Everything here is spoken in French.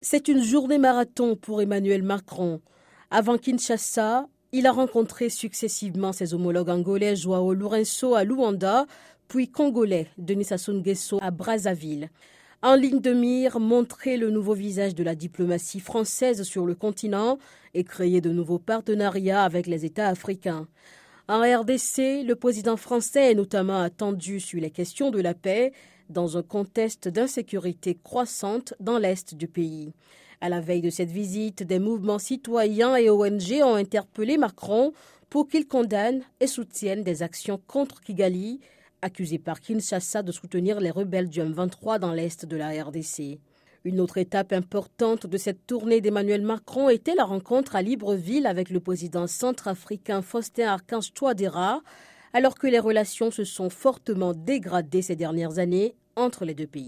C'est une journée marathon pour Emmanuel Macron. Avant Kinshasa, il a rencontré successivement ses homologues angolais Joao Lourenço à Luanda, puis congolais Denis Sassou Nguesso à Brazzaville. En ligne de mire, montrer le nouveau visage de la diplomatie française sur le continent et créer de nouveaux partenariats avec les États africains. En RDC, le président français est notamment attendu sur les questions de la paix, dans un contexte d'insécurité croissante dans l'est du pays. À la veille de cette visite, des mouvements citoyens et ONG ont interpellé Macron pour qu'il condamne et soutienne des actions contre Kigali, accusé par Kinshasa de soutenir les rebelles du M23 dans l'est de la RDC. Une autre étape importante de cette tournée d'Emmanuel Macron était la rencontre à Libreville avec le président centrafricain Faustin Archange Touadéra, alors que les relations se sont fortement dégradées ces dernières années entre les deux pays.